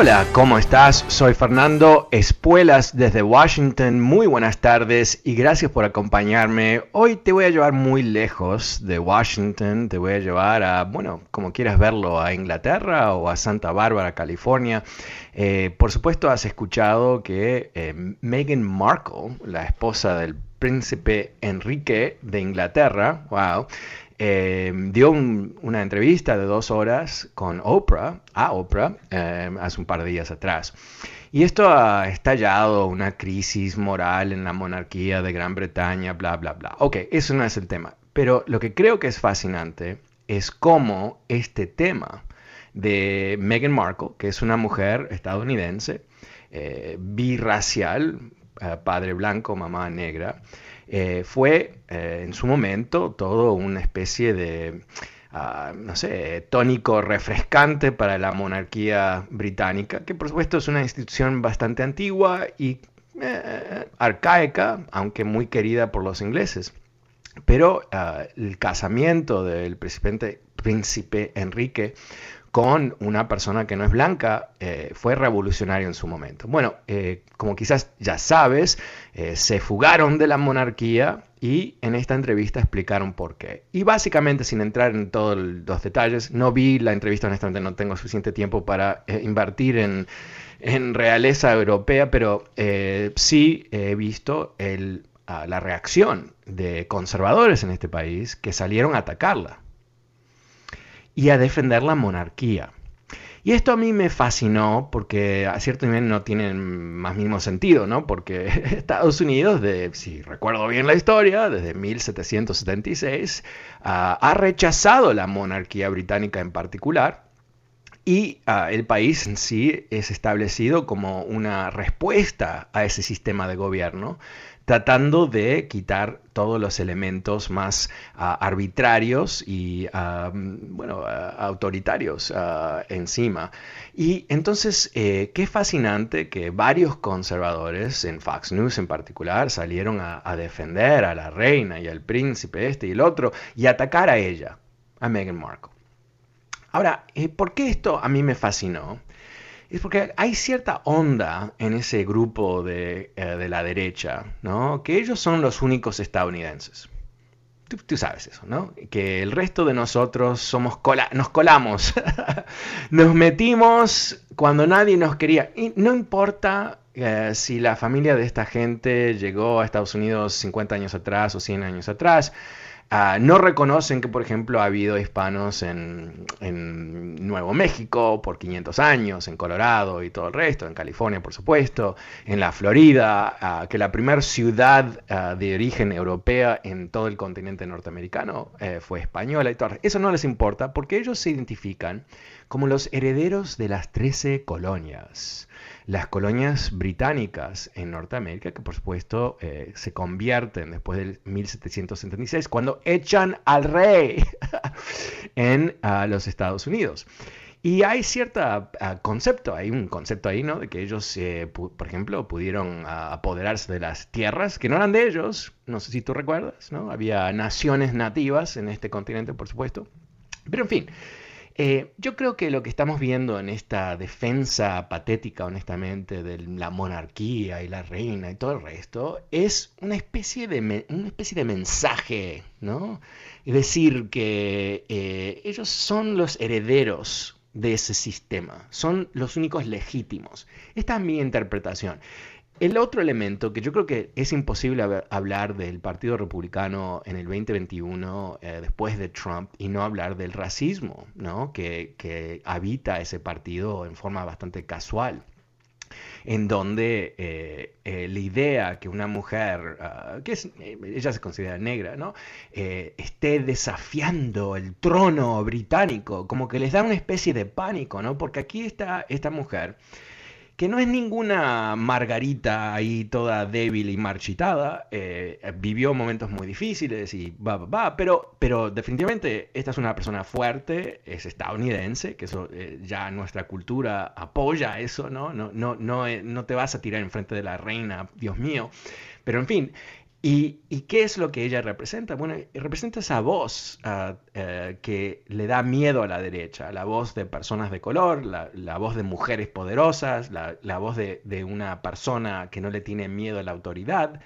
Hola, ¿cómo estás? Soy Fernando Espuelas desde Washington. Muy buenas tardes y gracias por acompañarme. Hoy te voy a llevar muy lejos de Washington. Te voy a llevar a, bueno, como quieras verlo, a Inglaterra o a Santa Bárbara, California. Eh, por supuesto, has escuchado que eh, Meghan Markle, la esposa del príncipe Enrique de Inglaterra, wow, eh, dio una entrevista de dos horas con Oprah, a Oprah, eh, hace un par de días atrás. Y esto ha estallado una crisis moral en la monarquía de Gran Bretaña, bla, bla, bla. Ok, eso no es el tema. Pero lo que creo que es fascinante es cómo este tema de Meghan Markle, que es una mujer estadounidense, eh, birracial, padre blanco, mamá negra, eh, fue eh, en su momento todo una especie de, ah, tónico refrescante para la monarquía británica, que por supuesto es una institución bastante antigua y eh, arcaica, aunque muy querida por los ingleses. Pero ah, el casamiento del príncipe, príncipe Enrique con una persona que no es blanca eh, fue revolucionario en su momento. Bueno, eh, como quizás ya sabes, eh, se fugaron de la monarquía y en esta entrevista explicaron por qué. Y básicamente, sin entrar en todos los detalles, no vi la entrevista, honestamente no tengo suficiente tiempo para invertir en, en, realeza europea, pero sí he visto la reacción de conservadores en este país que salieron a atacarla y a defender la monarquía. Y esto a mí me fascinó porque a cierto nivel no tiene más mismo sentido, ¿no? Porque Estados Unidos, de, si recuerdo bien la historia, desde 1776, ah, ha rechazado la monarquía británica en particular y ah, el país en sí es establecido como una respuesta a ese sistema de gobierno tratando de quitar todos los elementos más ah, arbitrarios y, ah, bueno, ah, autoritarios encima. Y entonces, eh, qué fascinante que varios conservadores, en Fox News en particular, salieron a, defender a la reina y al príncipe este y el otro y atacar a ella, a Meghan Markle. Ahora, eh, ¿por qué esto a mí me fascinó? Es porque hay cierta onda en ese grupo de, eh, la derecha, ¿no? Que ellos son los únicos estadounidenses. Tú, sabes eso, ¿no? Que el resto de nosotros somos nos colamos, nos metimos cuando nadie nos quería. Y no importa eh, si la familia de esta gente llegó a Estados Unidos 50 años atrás o 100 años atrás, Ah, no reconocen que, por ejemplo, ha habido hispanos en, Nuevo México por 500 años, en Colorado y todo el resto, en California, por supuesto, en la Florida, ah, que la primera ciudad ah, de origen europea en todo el continente norteamericano eh, fue española y todo. Eso no les importa porque ellos se identifican como los herederos de las 13 colonias las colonias británicas en Norteamérica, que por supuesto eh, se convierten después del 1776, cuando echan al rey en los Estados Unidos. Y hay cierto concepto, hay un concepto ahí, ¿no? De que ellos, eh, por ejemplo, pudieron apoderarse de las tierras que no eran de ellos, no sé si tú recuerdas, ¿no? Había naciones nativas en este continente, por supuesto. Pero en fin, Eh, yo creo que lo que estamos viendo en esta defensa patética, honestamente, de la monarquía y la reina y todo el resto, es una especie de, una especie de mensaje, ¿no? Es decir, que eh, ellos son los herederos de ese sistema, son los únicos legítimos. Esta es mi interpretación. El otro elemento que yo creo que es imposible hablar del Partido Republicano en el 2021 eh, después de Trump y no hablar del racismo ¿no? que, habita ese partido en forma bastante casual en donde eh, eh, la idea que una mujer, ah, que es, ella se considera negra, ¿no? esté desafiando el trono británico, como que les da una especie de pánico, ¿no? Porque aquí está esta mujer que no es ninguna Margarita ahí toda débil y marchitada, eh, vivió momentos muy difíciles y va, va, va, pero, pero definitivamente esta es una persona fuerte, es estadounidense, que eso eh, ya nuestra cultura apoya eso, ¿no? No, no, no, eh, no te vas a tirar enfrente de la reina, Dios mío. Pero en fin, ¿Y, qué es lo que ella representa? Bueno, representa esa voz ah, eh, que le da miedo a la derecha, la voz de personas de color, la, voz de mujeres poderosas, la, voz de, de, una persona que no le tiene miedo a la autoridad.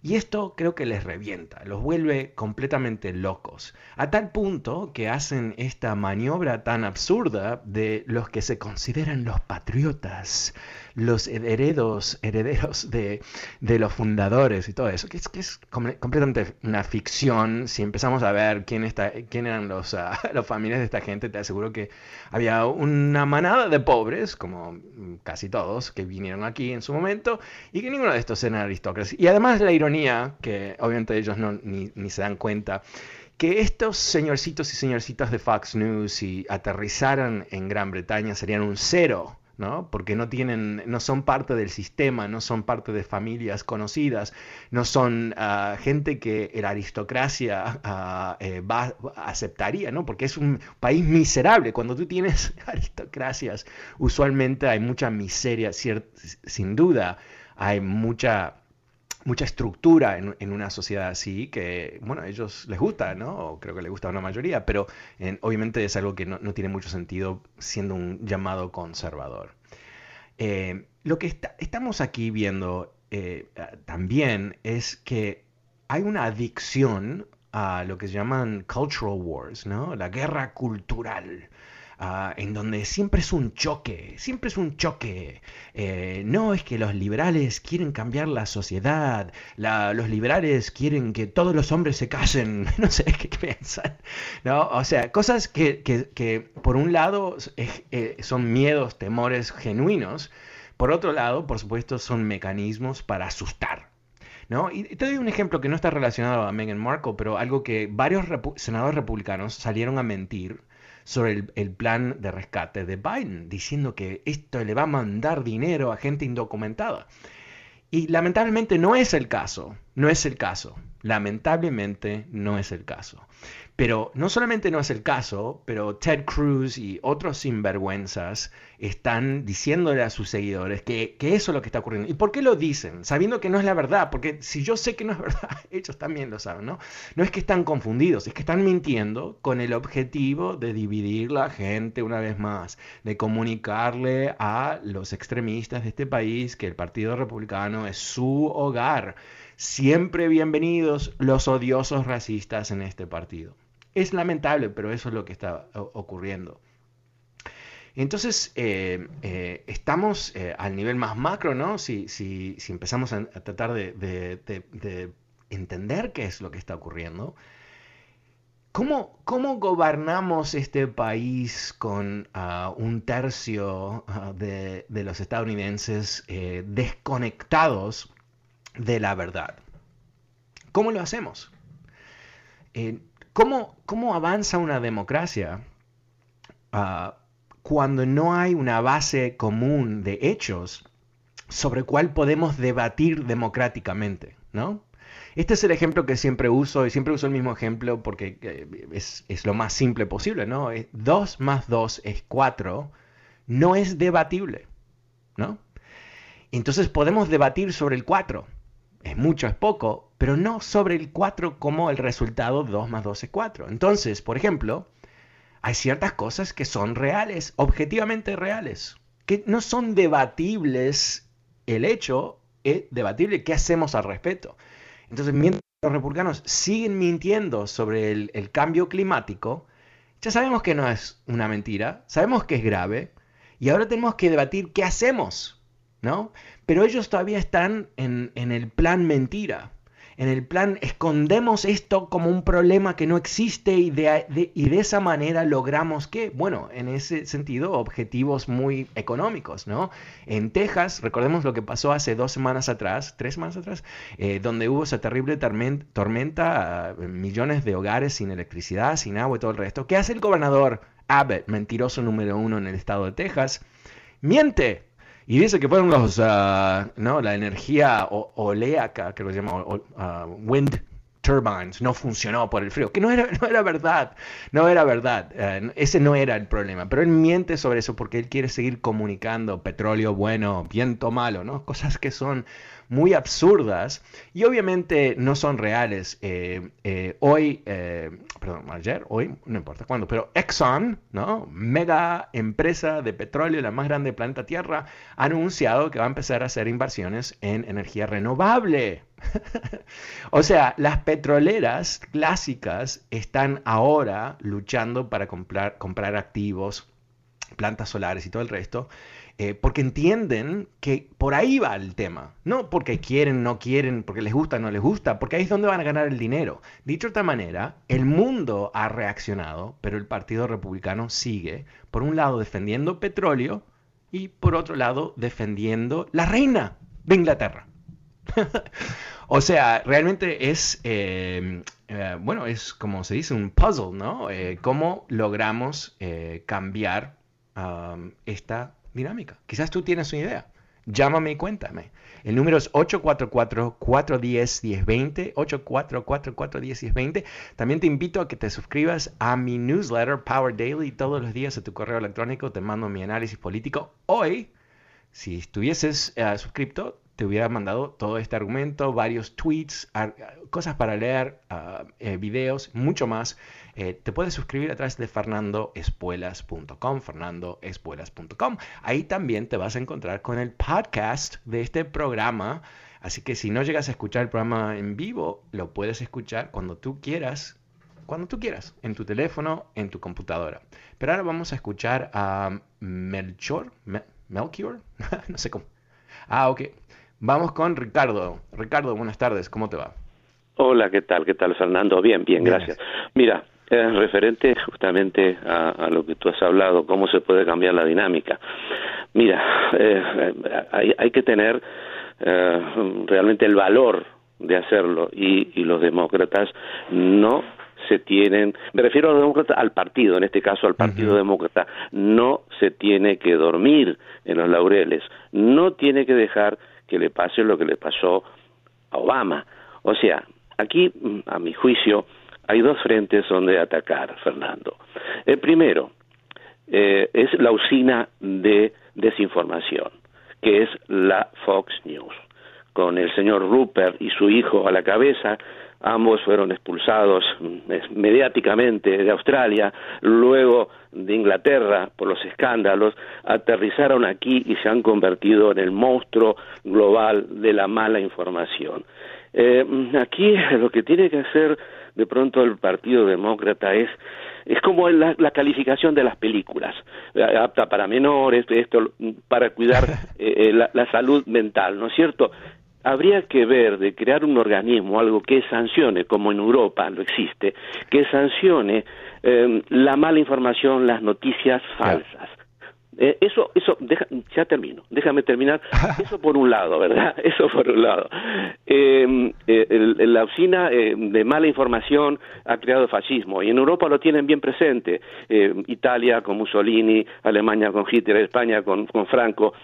Y esto creo que les revienta, los vuelve completamente locos, a tal punto que hacen esta maniobra tan absurda de los que se consideran los patriotas, los herederos, herederos de, los fundadores y todo eso, que es, que es completamente una ficción. Si empezamos a ver quién, está, quién eran los, uh, los familiares de esta gente, te aseguro que había una manada de pobres, como casi todos, que vinieron aquí en su momento, y que ninguno de estos eran aristócratas. Y además la ironía, que obviamente ellos no, ni, ni se dan cuenta, que estos señorcitos y señorcitas de Fox News, si aterrizaran en Gran Bretaña, serían un cero ¿no? Porque no tienen, no son parte del sistema, no son parte de familias conocidas, no son ah, gente que la aristocracia uh, eh, va, aceptaría, ¿no? Porque es un país miserable. Cuando tú tienes aristocracias, usualmente hay mucha miseria, sin duda, hay mucha mucha estructura en, una sociedad así que, bueno, a ellos les gusta, ¿no? O creo que les gusta a una mayoría, pero obviamente es algo que no, tiene mucho sentido siendo un llamado conservador. Eh, lo que estamos aquí viendo eh, también es que hay una adicción a lo que se llaman cultural wars, ¿no? La guerra cultural. Ah, en donde siempre es un choque, siempre es un choque. Eh, no es que los liberales quieren cambiar la sociedad, los liberales quieren que todos los hombres se casen, no sé qué piensan. ¿no? O sea, cosas que, que, por un lado eh, son miedos, temores genuinos, por otro lado, por supuesto, son mecanismos para asustar. ¿No? Y te doy un ejemplo que no está relacionado a Meghan Markle, pero algo que varios senadores republicanos salieron a mentir sobre el, plan de rescate de Biden, diciendo que esto le va a mandar dinero a gente indocumentada. Y lamentablemente no es el caso, no es el caso, lamentablemente no es el caso. Pero no solamente no es el caso, pero Ted Cruz y otros sinvergüenzas están diciéndole a sus seguidores que, eso es lo que está ocurriendo. ¿Y por qué lo dicen? Sabiendo que no es la verdad, porque si yo sé que no es verdad, ellos también lo saben, ¿no? No es que están confundidos, es que están mintiendo con el objetivo de dividir la gente una vez más, de comunicarle a los extremistas de este país que el Partido Republicano es su hogar. Siempre bienvenidos los odiosos racistas en este partido. Es lamentable, pero eso es lo que está ocurriendo. Entonces, eh, eh, estamos eh, al nivel más macro, ¿no? Si, si, si empezamos a, tratar de, entender qué es lo que está ocurriendo, ¿cómo, cómo gobernamos este país con ah, un tercio ah, de, los estadounidenses desconectados de la verdad? ¿Cómo lo hacemos? ¿Cómo, avanza una democracia ah, cuando no hay una base común de hechos sobre cuál podemos debatir democráticamente? ¿no? Este es el ejemplo que siempre uso y siempre uso el mismo ejemplo porque eh, es, lo más simple posible. ¿no? 2 más 2 es 4, no es debatible. ¿no? Entonces podemos debatir sobre el 4 es mucho, es poco, pero no sobre el 4 como el resultado 2 más 2 es 4. Entonces, por ejemplo, hay ciertas cosas que son reales, objetivamente reales, que no son debatibles. El hecho es debatible qué hacemos al respecto. Entonces, mientras los republicanos siguen mintiendo sobre el, el cambio climático, ya sabemos que no es una mentira, sabemos que es grave, y ahora tenemos que debatir qué hacemos, ¿no? Pero ellos todavía están en, en el plan mentira en el plan escondemos esto como un problema que no existe y de, y de esa manera logramos que, bueno, en ese sentido, objetivos muy económicos, ¿no? En Texas, recordemos lo que pasó hace dos semanas atrás, tres semanas atrás, eh, donde hubo esa terrible tormenta, millones de hogares sin electricidad, sin agua y todo el resto. ¿Qué hace el gobernador Abbott, mentiroso número uno en el estado de Texas? Miente, y dice que fueron los, uh, ¿no? La energía oleaca, que lo llama uh, wind turbines, no funcionó por el frío, que no era, no era verdad, no era verdad, uh, ese no era el problema, pero él miente sobre eso porque él quiere seguir comunicando petróleo bueno, viento malo, ¿no? Cosas que son muy absurdas y obviamente no son reales. Eh, eh, hoy, eh, perdón, ayer, hoy, no importa cuándo, pero Exxon, ¿no? mega empresa de petróleo, la más grande del planeta Tierra, ha anunciado que va a empezar a hacer inversiones en energía renovable. o sea, las petroleras clásicas están ahora luchando para comprar, comprar activos, plantas solares y todo el resto, eh, porque entienden que por ahí va el tema, no porque quieren, no quieren, porque les gusta, no les gusta, porque ahí es donde van a ganar el dinero. Dicho de otra manera, el mundo ha reaccionado, pero el Partido Republicano sigue, por un lado, defendiendo petróleo y por otro lado, defendiendo la reina de Inglaterra. o sea, realmente es, eh, eh, bueno, es como se dice, un puzzle, ¿no? ¿Cómo logramos cambiar um, esta dinámica. Quizás tú tienes una idea. Llámame y cuéntame. El número es 844-410-1020, 844-410-1020. También te invito a que te suscribas a mi newsletter Power Daily todos los días a tu correo electrónico. Te mando mi análisis político. Hoy, si estuvieses uh, te hubiera mandado todo este argumento, varios tweets, cosas para leer, eh, videos, mucho más. Eh, te puedes suscribir a través de fernandoespuelas.com, fernandoespuelas.com. Ahí también te vas a encontrar con el podcast de este programa. Así que si no llegas a escuchar el programa en vivo, lo puedes escuchar cuando tú quieras, cuando tú quieras, en tu teléfono, en tu computadora. Pero ahora vamos a escuchar a Melchor, Melchior, no sé cómo. Ah, ok. Vamos con Ricardo. Ricardo, buenas tardes, ¿cómo te va? Hola, ¿qué tal? ¿Qué tal, Fernando? Bien, bien, gracias. Mira, eh, referente justamente a, lo que tú has hablado, cómo se puede cambiar la dinámica. Mira, eh, hay, hay, que tener eh, realmente el valor de hacerlo y, y los demócratas no se tienen, me refiero a los demócratas, al partido, en este caso al Partido Demócrata, no se tiene que dormir en los laureles, no tiene que dejar que le pase lo que le pasó a Obama. O sea, aquí, mm, a mi juicio, hay dos frentes donde atacar, Fernando. El primero eh, es la usina de desinformación, que es la Fox News, con el señor Rupert y su hijo a la cabeza, ambos fueron expulsados mm, mediáticamente de Australia, luego de Inglaterra por los escándalos, aterrizaron aquí y se han convertido en el monstruo global de la mala información. Eh, aquí lo que tiene que hacer de pronto el Partido Demócrata es es como la, calificación de las películas, eh, apta para menores, esto para cuidar eh, la, la, salud mental, ¿no es cierto? Habría que ver de crear un organismo, algo que sancione, como en Europa lo existe, que sancione eh, la mala información, las noticias falsas. Eh, eso, eso, deja, ya termino, déjame terminar. Eso por un lado, ¿verdad? Eso por un lado. Em, eh, la usina eh, de mala información ha creado fascismo y en Europa lo tienen bien presente. Italia con Mussolini, Alemania con Hitler, España con, con Franco.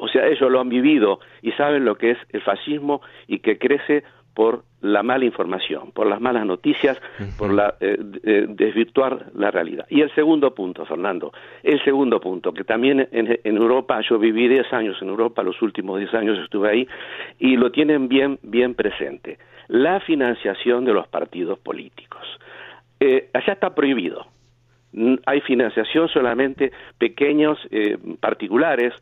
O sea, ellos lo han vivido y saben lo que es el fascismo y que crece por la mala información, por las malas noticias, por la, eh, eh, desvirtuar la realidad. Y el segundo punto, Fernando, el segundo punto, que también en, Europa, yo viví 10 años en Europa, los últimos 10 años estuve ahí, y lo tienen bien, bien presente, la financiación de los partidos políticos. Eh, allá está prohibido, hay financiación solamente pequeños eh, particulares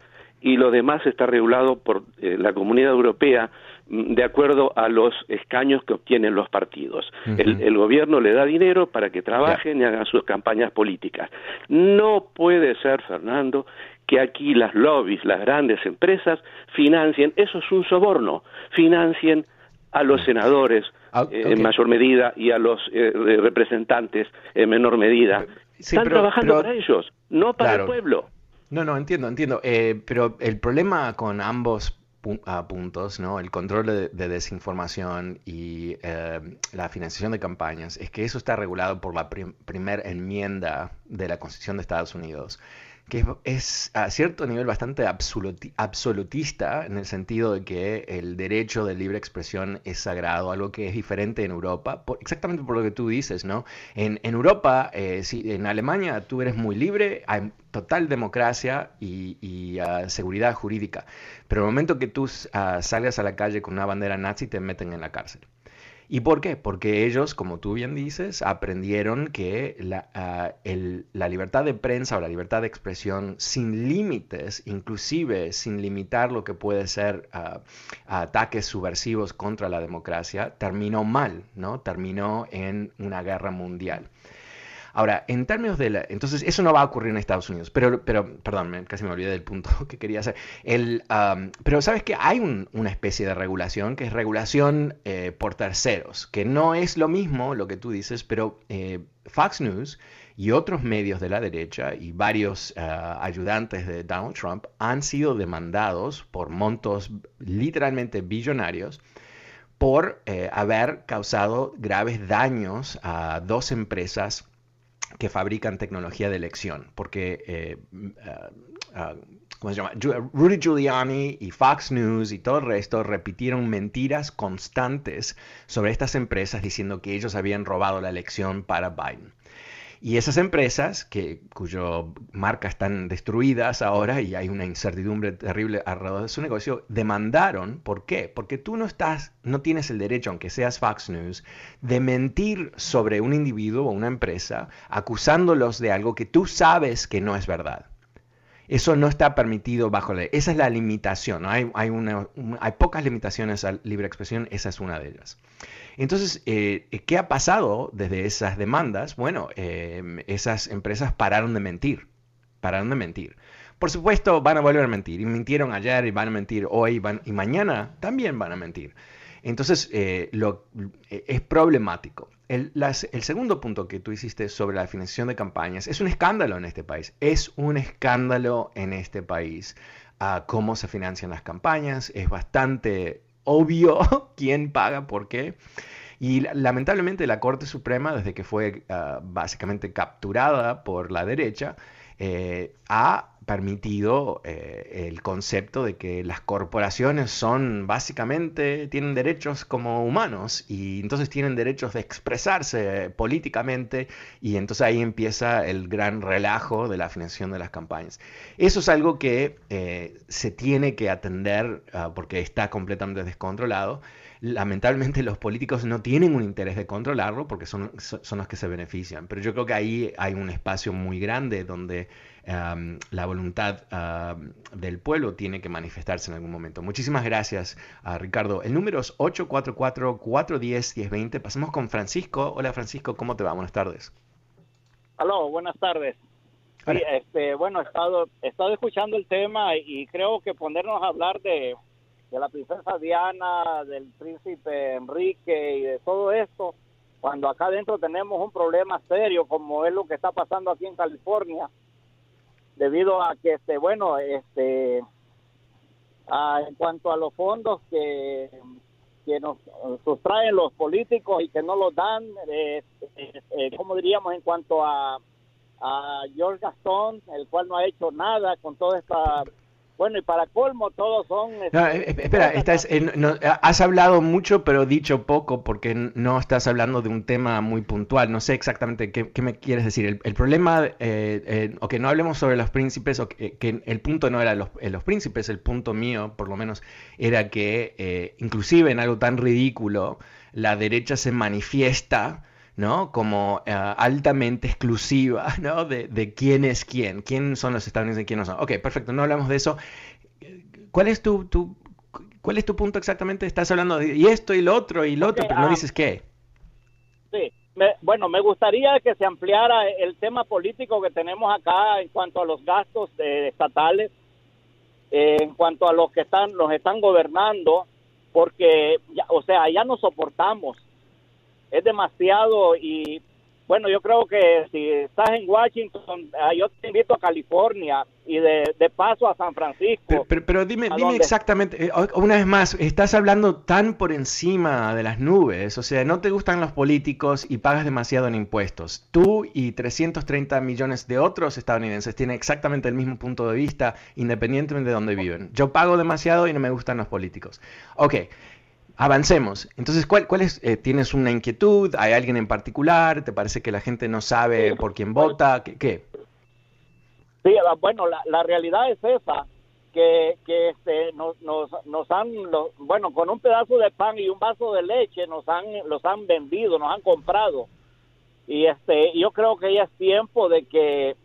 y lo demás está regulado por eh, la Comunidad Europea mm, de acuerdo a los escaños que obtienen los partidos. el, gobierno le da dinero para que trabajen y hagan sus campañas políticas. No puede ser, Fernando, que aquí las lobbies, las grandes empresas, financien, eso es un soborno, financien a los senadores ah, eh, en mayor medida y a los eh, representantes en menor medida. Están trabajando para ellos, no para el pueblo. No, no, entiendo, entiendo. Eh, pero el problema con ambos puntos, ¿no? El control de, desinformación y la financiación de campañas, es que eso está regulado por la primera enmienda de la Constitución de Estados Unidos que es a cierto nivel bastante absolutista en el sentido de que el derecho de libre expresión es sagrado, algo que es diferente en Europa, exactamente por lo que tú dices, ¿no? En, Europa, eh, si, en Alemania tú eres muy libre, hay total democracia y, ah, seguridad jurídica, pero el momento que tú ah, salgas a la calle con una bandera nazi te meten en la cárcel. ¿Y por qué? Porque ellos, como tú bien dices, aprendieron que ah, la, libertad de prensa o la libertad de expresión sin límites, inclusive sin limitar lo que puede ser ah, ataques subversivos contra la democracia, terminó mal, ¿no? Terminó en una guerra mundial. Ahora, en términos de la... Entonces, eso no va a ocurrir en Estados Unidos, pero, pero perdón, casi me olvidé del punto que quería hacer. El, pero sabes que hay una especie de regulación que es regulación eh, por terceros, que no es lo mismo lo que tú dices, pero eh, Fox News y otros medios de la derecha y varios ah, ayudantes de Donald Trump han sido demandados por montos literalmente billonarios por eh, haber causado graves daños a dos empresas que fabrican tecnología de elección, porque eh, ah, ah, ¿cómo se llama? Rudy Giuliani y Fox News y todo el resto repitieron mentiras constantes sobre estas empresas diciendo que ellos habían robado la elección para Biden. Y esas empresas, que, cuyo marcas están destruidas ahora y hay una incertidumbre terrible alrededor de su negocio, demandaron, ¿por qué? Porque tú no estás, no tienes el derecho, aunque seas Fox News, de mentir sobre un individuo o una empresa acusándolos de algo que tú sabes que no es verdad. Eso no está permitido bajo la ley. Esa es la limitación. Hay, hay, pocas limitaciones a libre expresión, esa es una de ellas. Entonces, eh, ¿qué ha pasado desde esas demandas? Bueno, eh, esas empresas pararon de mentir, pararon de mentir. Por supuesto, van a volver a mentir. Y mintieron ayer y van a mentir hoy van, y mañana también van a mentir. Entonces, eh, lo, es problemático. El, segundo punto que tú hiciste sobre la financiación de campañas es un escándalo en este país. Es un escándalo en este país cómo se financian las campañas. Es bastante obvio quién paga por qué. Y lamentablemente la Corte Suprema, desde que fue ah, básicamente capturada por la derecha, eh, ha permitido eh, el concepto de que las corporaciones son básicamente, tienen derechos como humanos y entonces tienen derechos de expresarse políticamente y entonces ahí empieza el gran relajo de la financiación de las campañas. Eso es algo que eh, se tiene que atender ah, porque está completamente descontrolado lamentablemente los políticos no tienen un interés de controlarlo porque son, son los que se benefician. Pero yo creo que ahí hay un espacio muy grande donde la voluntad del pueblo tiene que manifestarse en algún momento. Muchísimas gracias, Ricardo. El número es 844-410-1020. Pasamos con Francisco. Hola Francisco, ¿cómo te va? Buenas tardes. Aló, buenas tardes. este, bueno, he estado, he estado escuchando el tema y creo que ponernos a hablar de de la princesa Diana, del príncipe Enrique y de todo esto, cuando acá adentro tenemos un problema serio como es lo que está pasando aquí en California, debido a que, este, bueno, este, en cuanto a los fondos que, que nos sustraen los políticos y que no los dan, eh, eh, eh, como diríamos en cuanto a, a George Gastón, el cual no ha hecho nada con toda esta bueno, y para colmo, todos son... Este, eh, espera, estás, has hablado mucho, pero dicho poco, porque no estás hablando de un tema muy puntual. No sé exactamente qué, me quieres decir. El, problema, eh, eh, o que no hablemos sobre los príncipes, o que, el punto no era los, los, príncipes, el punto mío, por lo menos, era que inclusive en algo tan ridículo, la derecha se manifiesta ¿no? Como eh, altamente exclusiva, ¿no? De, quién es quién, quién son los estadounidenses y quién no son. Ok, perfecto, no hablamos de eso. ¿Cuál es tu, tu, cuál es tu punto exactamente? Estás hablando de y esto y lo otro y lo otro, pero no ah, dices qué. Sí, bueno, me gustaría que se ampliara el tema político que tenemos acá en cuanto a los gastos eh, estatales, eh, en cuanto a los que están, los están gobernando, porque, ya, o sea, ya no soportamos es demasiado y bueno, yo creo que si estás en Washington, ah, yo te invito a California y de, paso a San Francisco. Pero, dime, dime exactamente, eh, una vez más, estás hablando tan por encima de las nubes, o sea, no te gustan los políticos y pagas demasiado en impuestos. Tú y 330 millones de otros estadounidenses tienen exactamente el mismo punto de vista, independientemente de dónde viven. Yo pago demasiado y no me gustan los políticos. Ok avancemos. Entonces, ¿cuál, cuál es? Eh, ¿Tienes una inquietud? ¿Hay alguien en particular? ¿Te parece que la gente no sabe por quién vota? ¿Qué? Sí, ah, bueno, la, realidad es esa, que, que este, nos, nos, nos han, bueno, con un pedazo de pan y un vaso de leche nos han, los han vendido, nos han comprado. Y este, yo creo que ya es tiempo de que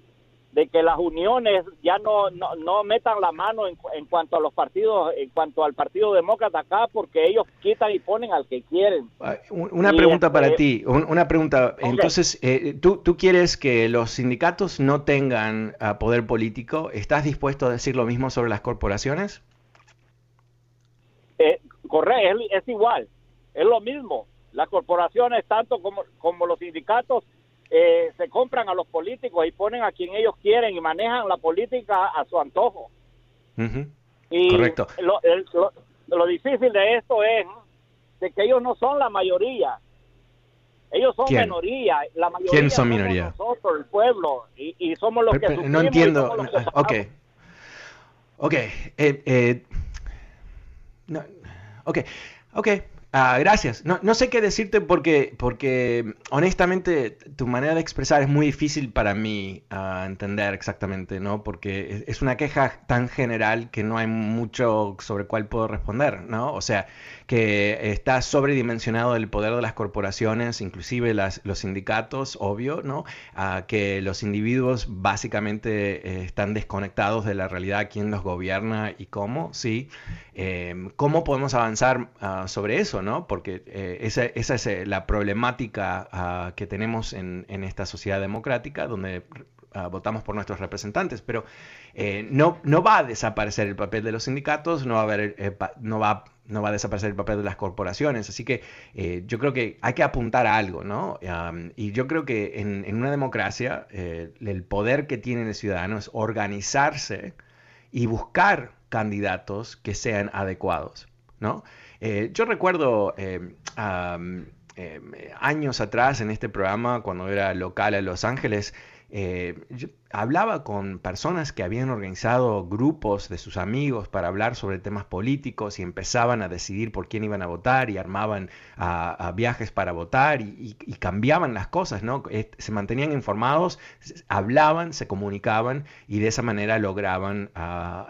de que las uniones ya no, no, metan la mano en, en, cuanto a los partidos, en cuanto al Partido Demócrata acá, porque ellos quitan y ponen al que quieren. Una pregunta para ti, una pregunta. Entonces, eh, ¿tú, ¿tú quieres que los sindicatos no tengan ah, poder político? ¿Estás dispuesto a decir lo mismo sobre las corporaciones? Eh, correcto, es, es igual, es lo mismo. Las corporaciones, tanto como, como los sindicatos, eh, se compran a los políticos y ponen a quien ellos quieren y manejan la política a su antojo. y Correcto. Lo, lo, difícil de esto es de que ellos no son la mayoría. Ellos son minoría. La mayoría ¿Quién son minoría? Nosotros, el pueblo, y, somos los que No entiendo. ok. Ok. Eh, eh, no, ok. Ok. Ah, gracias. No, no, sé qué decirte porque, porque honestamente tu manera de expresar es muy difícil para mí uh, entender exactamente, ¿no? Porque es, una queja tan general que no hay mucho sobre cuál puedo responder, ¿no? O sea, que está sobredimensionado el poder de las corporaciones, inclusive las, los sindicatos, obvio, ¿no? Uh, que los individuos básicamente eh, están desconectados de la realidad, quién los gobierna y cómo, sí. Eh, ¿Cómo podemos avanzar uh, sobre eso? Porque eh, esa, es eh, la problemática ah, que tenemos en, esta sociedad democrática, donde ah, votamos por nuestros representantes, pero eh, no, no va a desaparecer el papel de los sindicatos, no va a, haber, no va, no va a desaparecer el papel de las corporaciones, así que yo creo que hay que apuntar a algo, ¿no? y yo creo que en, en una democracia el poder que tiene el ciudadano es organizarse y buscar candidatos que sean adecuados, ¿no? Eh, yo recuerdo eh, eh, años atrás en este programa, cuando era local en Los Ángeles, hablaba con personas que habían organizado grupos de sus amigos para hablar sobre temas políticos y empezaban a decidir por quién iban a votar y armaban viajes para votar y, cambiaban las cosas, ¿no? Se mantenían informados, hablaban, se comunicaban y de esa manera lograban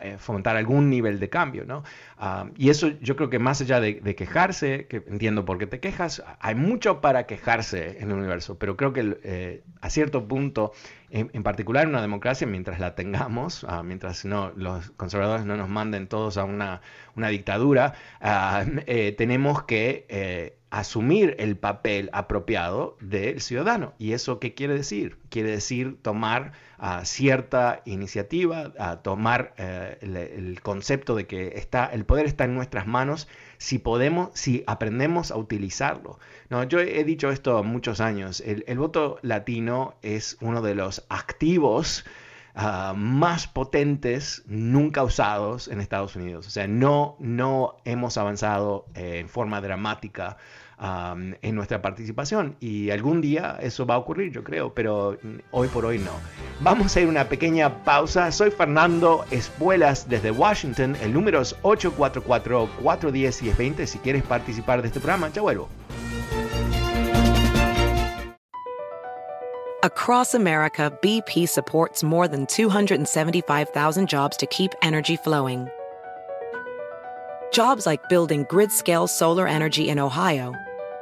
eh, fomentar algún nivel de cambio, ¿no? Ah, y eso yo creo que más allá de, quejarse, que entiendo por qué te quejas, hay mucho para quejarse en el universo, pero creo que eh, a cierto punto en, particular en una democracia, mientras la tengamos, ah, mientras los conservadores no nos manden todos a una, dictadura, ah, eh, tenemos que eh, asumir el papel apropiado del ciudadano. ¿Y eso qué quiere decir? Quiere decir tomar ah, cierta iniciativa, tomar eh, el, concepto de que está, el poder está en nuestras manos si podemos, si aprendemos a utilizarlo. No, yo he dicho esto muchos años. El, voto latino es uno de los activos ah, más potentes nunca usados en Estados Unidos. O sea, no, no hemos avanzado eh, en forma dramática en nuestra participación. Y algún día eso va a ocurrir, yo creo, pero hoy por hoy no. Vamos a ir una pequeña pausa. Soy Fernando Espuelas desde Washington. El número es 844-410-1020. Si quieres participar de este programa, ya vuelvo. Across America, BP supports more than 275,000 jobs to keep energy flowing. Jobs like building grid scale solar energy in Ohio